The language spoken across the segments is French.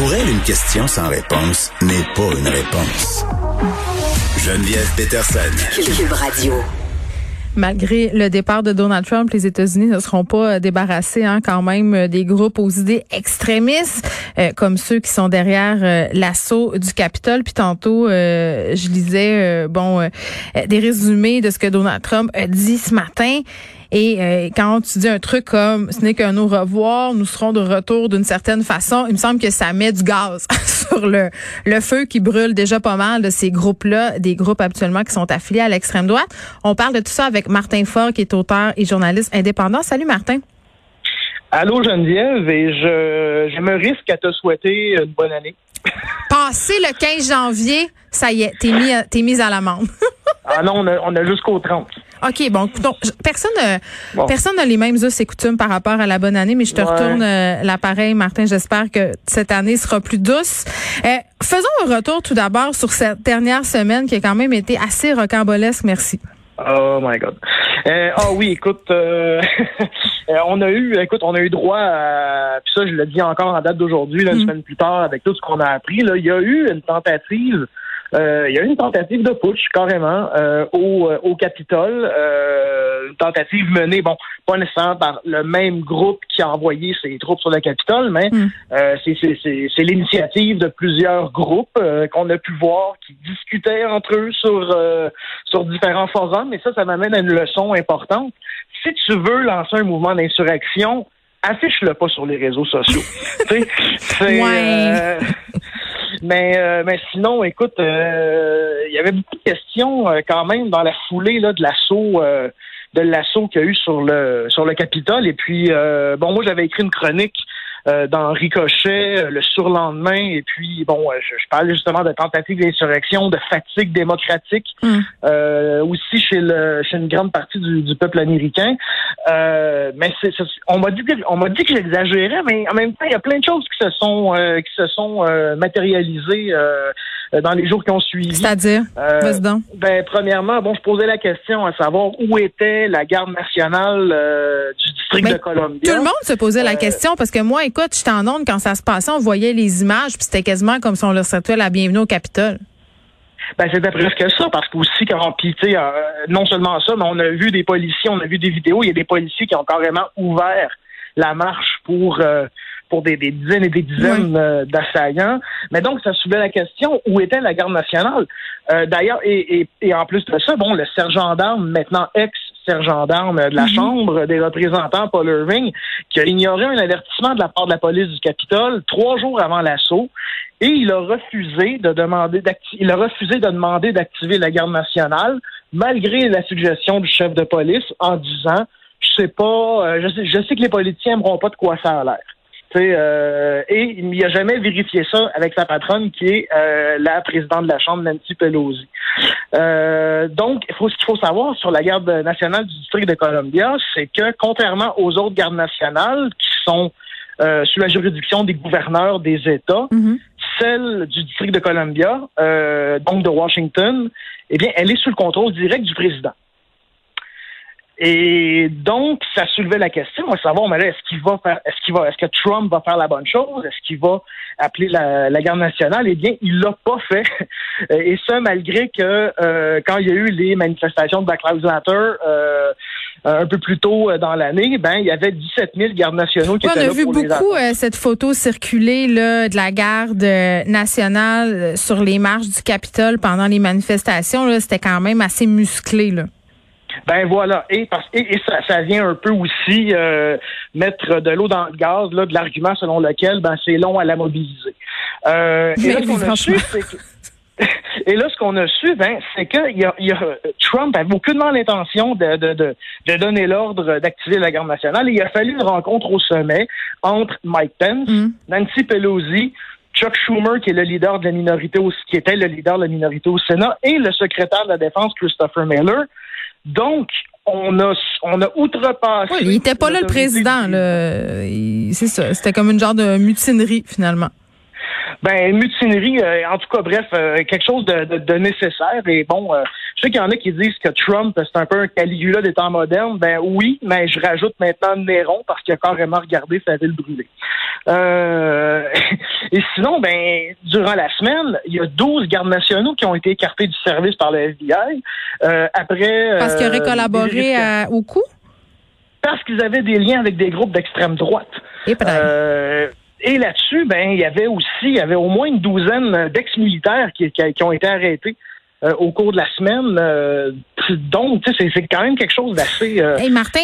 Pour elle, une question sans réponse n'est pas une réponse. Geneviève Peterson. Cube Radio. Malgré le départ de Donald Trump, les États-Unis ne seront pas euh, débarrassés hein, quand même euh, des groupes aux idées extrémistes, euh, comme ceux qui sont derrière l'assaut du Capitole. Puis tantôt, je lisais bon des résumés de ce que Donald Trump a dit ce matin. Et euh, quand tu dis un truc comme ce n'est qu'un au revoir, nous serons de retour d'une certaine façon, il me semble que ça met du gaz sur le, le feu qui brûle déjà pas mal de ces groupes-là, des groupes actuellement qui sont affiliés à l'extrême droite. On parle de tout ça avec Martin Faure, qui est auteur et journaliste indépendant. Salut Martin. Allô Geneviève, et je, je me risque à te souhaiter une bonne année. Passé le 15 janvier, ça y est, t'es mis, t'es mise à l'amende. ah non, on a, on a jusqu'au 30. OK, bon, donc, personne personne n'a les mêmes us et coutumes par rapport à la bonne année, mais je te retourne euh, l'appareil, Martin. J'espère que cette année sera plus douce. Euh, faisons un retour tout d'abord sur cette dernière semaine qui a quand même été assez rocambolesque. Merci. Oh my God. Euh, ah oui, écoute, euh, on a eu, écoute, on a eu droit à, puis ça, je le dis encore en date d'aujourd'hui, une mm. semaine plus tard, avec tout ce qu'on a appris. Là, il y a eu une tentative euh, il y a eu une tentative de putsch carrément euh, au, euh, au Capitole, une tentative menée, bon, pas nécessairement par le même groupe qui a envoyé ses troupes sur le Capitole, mais mm. c'est l'initiative de plusieurs groupes qu'on a pu voir qui discutaient entre eux sur sur différents forums. Et ça, ça m'amène à une leçon importante. Si tu veux lancer un mouvement d'insurrection, affiche-le pas sur les réseaux sociaux. c'est mais, euh, mais sinon, écoute, euh, il y avait beaucoup de questions euh, quand même dans la foulée là, de l'assaut de l'assaut qu'il y a eu sur le sur le Capitole. Et puis, bon, moi, j'avais écrit une chronique euh, dans Ricochet euh, le surlendemain. Et puis, bon, euh, je, je parlais justement de tentative d'insurrection, de fatigue démocratique, mm. euh, aussi chez, le, chez une grande partie du, du peuple américain. Euh, mais c'est, on m'a dit que, on m'a dit que j'exagérais, mais en même temps, il y a plein de choses qui se sont qui se sont matérialisées dans les jours qui ont suivi. C'est-à-dire, Ben, premièrement, bon, je posais la question à savoir où était la garde nationale du district de Columbia. Tout le monde se posait la question parce que moi, écoute, j'étais en onde quand ça se passait, on voyait les images, puis c'était quasiment comme si on leur souhaitait la bienvenue au Capitole. Ben, c'était presque ça, parce qu'aussi, quand, puis, euh, non seulement ça, mais on a vu des policiers, on a vu des vidéos, il y a des policiers qui ont carrément ouvert la marche pour euh, pour des, dizaines et des dizaines euh, d'assaillants. Mais donc, ça soulevait la question, où était la garde nationale? D'ailleurs, et, et, et, en plus de ça, bon, le sergent d'armes, maintenant ex sergent d'armes de la mhm. Chambre des représentants, Paul Irving, qui a ignoré un avertissement de la part de la police du Capitole trois jours avant l'assaut. Et il a refusé de demander il a refusé de demander d'activer la garde nationale, malgré la suggestion du chef de police, en disant je sais pas, euh, je sais, je sais que les politiciens n'aimeront pas de quoi ça a l'air. Euh, et il n'y a jamais vérifié ça avec sa patronne, qui est euh, la présidente de la Chambre, Nancy Pelosi. Euh, donc, faut, ce qu'il faut savoir sur la garde nationale du district de Columbia, c'est que contrairement aux autres gardes nationales qui sont sous la juridiction des gouverneurs des États, mm-hmm. celle du district de Columbia, donc de Washington, eh bien, elle est sous le contrôle direct du président. Et donc, ça soulevait la question à savoir, mais est-ce qu'il va faire, est-ce qu'il va, est-ce que Trump va faire la bonne chose? Est-ce qu'il va appeler la, la garde nationale? Eh bien, il l'a pas fait. Et ça, malgré que euh, quand il y a eu les manifestations de Black Lives Matter, euh, un peu plus tôt euh, dans l'année, ben il y avait 17 000 gardes nationaux qui étaient là. On a vu beaucoup cette photo circuler là, de la garde nationale sur les marches du Capitole pendant les manifestations. Là, c'était quand même assez musclé. Là. Ben voilà, et parce et, ça, ça, vient un peu aussi euh, mettre de l'eau dans le gaz là, de l'argument selon lequel ben c'est long à la mobiliser. Euh, et, là, ce qu'on a su, et là, ce qu'on a su, ben, c'est que y a, y a, Trump avait aucunement l'intention de, de, de, de, donner l'ordre d'activer la garde nationale. il a fallu une rencontre au sommet entre Mike Pence, mm. Nancy Pelosi, Chuck Schumer, qui est le leader de la minorité, au, qui était le leader de la minorité au Sénat, et le secrétaire de la Défense, Christopher Miller. Donc, on a, on a outrepassé. Oui, il n'était pas là le président. C'est ça. C'était comme une genre de mutinerie, finalement. Ben, mutinerie, euh, en tout cas, bref, euh, quelque chose de, de, nécessaire. Et bon, euh, Je sais qu'il y en a qui disent que Trump, c'est un peu un Caligula des temps modernes. Ben oui, mais je rajoute maintenant Néron parce qu'il a carrément regardé sa ville brûler. Euh, et sinon, ben, durant la semaine, il y a 12 gardes nationaux qui ont été écartés du service par le FBI. Euh, après, parce qu'ils auraient euh, collaboré à, au coup? Parce qu'ils avaient des liens avec des groupes d'extrême droite. Et et là-dessus, ben, il y avait aussi, il y avait au moins une douzaine d'ex-militaires qui, qui, ont été arrêtés euh, au cours de la semaine. Euh, donc, c'est quand même quelque chose d'assez euh, hey Martin,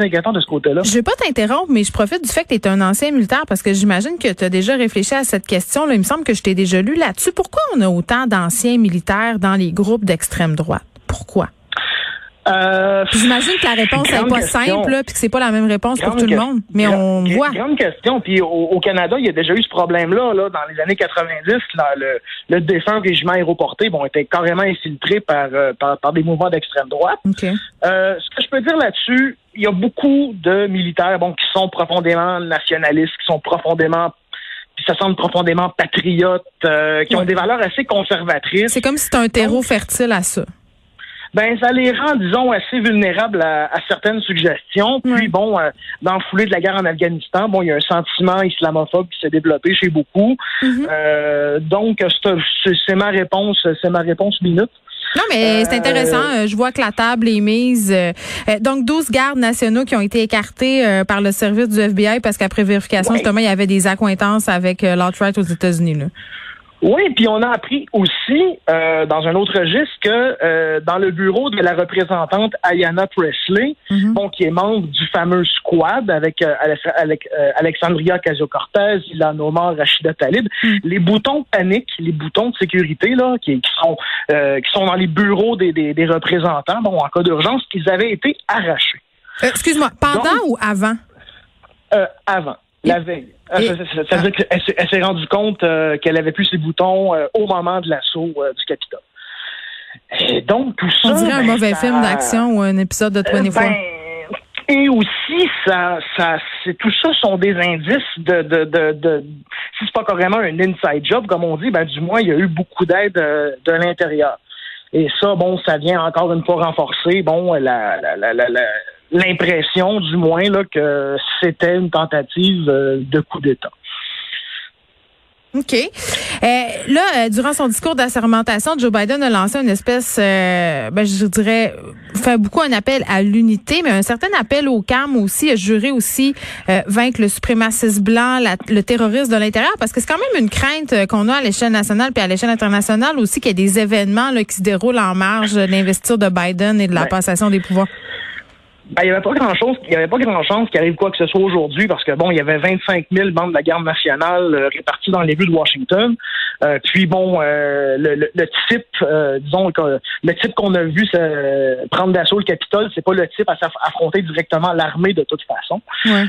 inquiétant de ce côté-là. Je vais pas t'interrompre, mais je profite du fait que tu es un ancien militaire parce que j'imagine que tu as déjà réfléchi à cette question. Là. Il me semble que je t'ai déjà lu là-dessus. Pourquoi on a autant d'anciens militaires dans les groupes d'extrême droite? Pourquoi? Euh, J'imagine que la réponse n'est pas simple, là, puis que c'est pas la même réponse pour tout le monde. Mais on voit. Grande question. Puis au, Canada, il y a déjà eu ce problème-là, là, dans les années 90. le, le défunt régiment aéroporté, bon, était carrément infiltré par, euh, par, des mouvements d'extrême droite. Euh, ce que je peux dire là-dessus, il y a beaucoup de militaires, bon, qui sont profondément nationalistes, qui sont profondément puis ça semble profondément patriotes, euh, qui ont des valeurs assez conservatrices. C'est comme si c'était un terreau fertile à ça ben ça les rend, disons, assez vulnérables à, certaines suggestions. Puis bon, euh, dans le foulée de la guerre en Afghanistan, bon, il y a un sentiment islamophobe qui s'est développé chez beaucoup. Mm-hmm. euh, donc c'est ma réponse, c'est ma réponse minute. Non, mais c'est intéressant. Euh, je vois que la table est mise. Euh, donc, 12 gardes nationaux qui ont été écartés par le service du FBI parce qu'après vérification, justement, il y avait des accointances avec l'alt-right aux États-Unis. Oui, puis on a appris aussi, euh, dans un autre registre, que euh, dans le bureau de la représentante Ayanna Presley, mhm. bon, qui est membre du fameux squad avec, euh, avec Alexandria Casio-Cortez, Ilan Omar, Rachida Talib, mhm. les boutons panique, les boutons de sécurité là, qui, qui sont qui sont dans les bureaux des, des, des représentants, bon, en cas d'urgence, qu'ils avaient été arrachés. Excuse-moi, pendant ou avant? avant. La veille. Ah, ça, veut dire qu'elle s'est rendue compte euh, qu'elle avait plus ses boutons euh, au moment de l'assaut euh, du Capitole. Et donc, tout ça. On dirait un ben, mauvais film d'action ou un épisode de 24. Ben, et aussi, ça, ça, c'est tout ça sont des indices de, de, de, de si c'est pas carrément un inside job, comme on dit, ben du moins il y a eu beaucoup d'aide de l'intérieur. Et ça, bon, ça vient encore une fois renforcer, bon, la, la, la, la l'impression, du moins, là, que c'était une tentative euh, de coup d'État. OK. Euh, là, euh, durant son discours d'assermentation, Joe Biden a lancé une espèce, ben, je dirais, fait beaucoup un appel à l'unité, mais un certain appel au calme aussi, a juré aussi vaincre le suprémacisme blanc, le terrorisme de l'intérieur, parce que c'est quand même une crainte qu'on a à l'échelle nationale puis à l'échelle internationale aussi qu'il y ait des événements là, qui se déroulent en marge de l'investiture de Biden et de la passation des pouvoirs. Ben, il n'y avait pas grand chose, il y avait pas grand chance qu'il arrive quoi que ce soit aujourd'hui parce que bon, il y avait 25 000 membres de la garde nationale euh, répartis dans les rues de Washington. Euh, puis bon, euh, le, le, type, disons, le type qu'on a vu prendre d'assaut le Capitole, c'est pas le type à affronter directement l'armée de toute façon.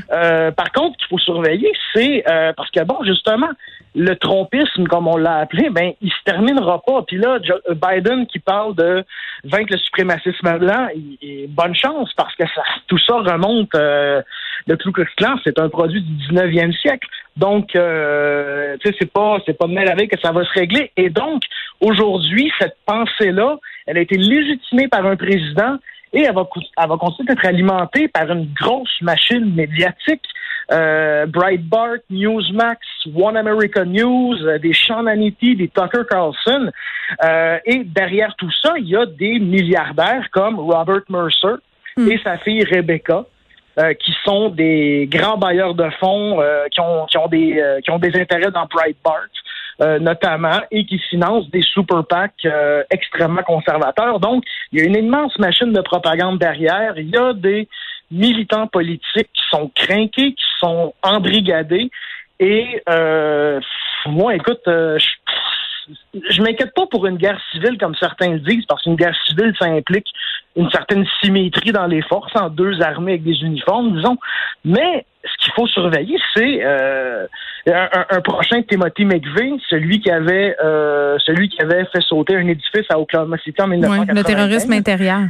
par contre, qu'il faut surveiller, c'est parce que bon, justement, le trompisme, comme on l'a appelé, ben, il se terminera pas. Puis là, Biden qui parle de vaincre le suprémacisme blanc, il, bonne chance parce que tout ça remonte. Euh, le Ku Klux Klan, c'est un produit du 19e siècle. Donc, euh, tu c'est pas, c'est pas de mal avec que ça va se régler. Et donc, aujourd'hui, cette pensée-là, elle a été légitimée par un président et elle va, elle va continuer d'être alimentée par une grosse machine médiatique euh, Breitbart, Newsmax, One America News, des Sean Hannity, des Tucker Carlson. Et derrière tout ça, il y a des milliardaires comme Robert Mercer hmm. et sa fille Rebecca. qui sont des grands bailleurs de fonds qui, ont, qui, ont des, qui ont des intérêts dans Breitbart. notamment, et qui financent des super PAC extrêmement conservateurs. Donc, il y a une immense machine de propagande derrière. Il y a des militants politiques qui sont crainqués, qui sont embrigadés. Et euh, moi, écoute, euh, je, je m'inquiète pas pour une guerre civile comme certains le disent, parce qu'une guerre civile, ça implique une certaine symétrie dans les forces, en deux armées avec des uniformes, disons. Mais ce qu'il faut surveiller, c'est euh, un, prochain Timothy McVeigh, celui qui avait celui qui avait fait sauter un édifice à Oklahoma City en 1995. le terrorisme intérieur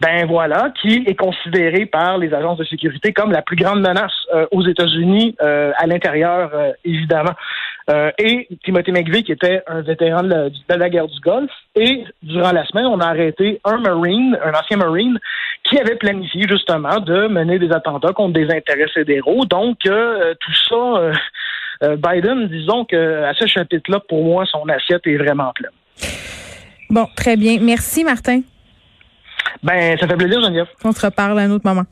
ben voilà, qui est considéré par les agences de sécurité comme la plus grande menace euh, aux États-Unis, euh, à l'intérieur, euh, évidemment. Euh, et Timothy McVeigh, qui était un vétéran de la, guerre du Golfe. Et durant la semaine, on a arrêté un Marine, un ancien Marine, qui avait planifié justement de mener des attentats contre des intérêts fédéraux. Donc, euh, tout ça, euh, Biden, disons que à ce chapitre-là, pour moi, son assiette est vraiment pleine. Bon, très bien. Merci, Martin. Ben, ça fait plaisir, Geneviève. On se reparle à un autre moment.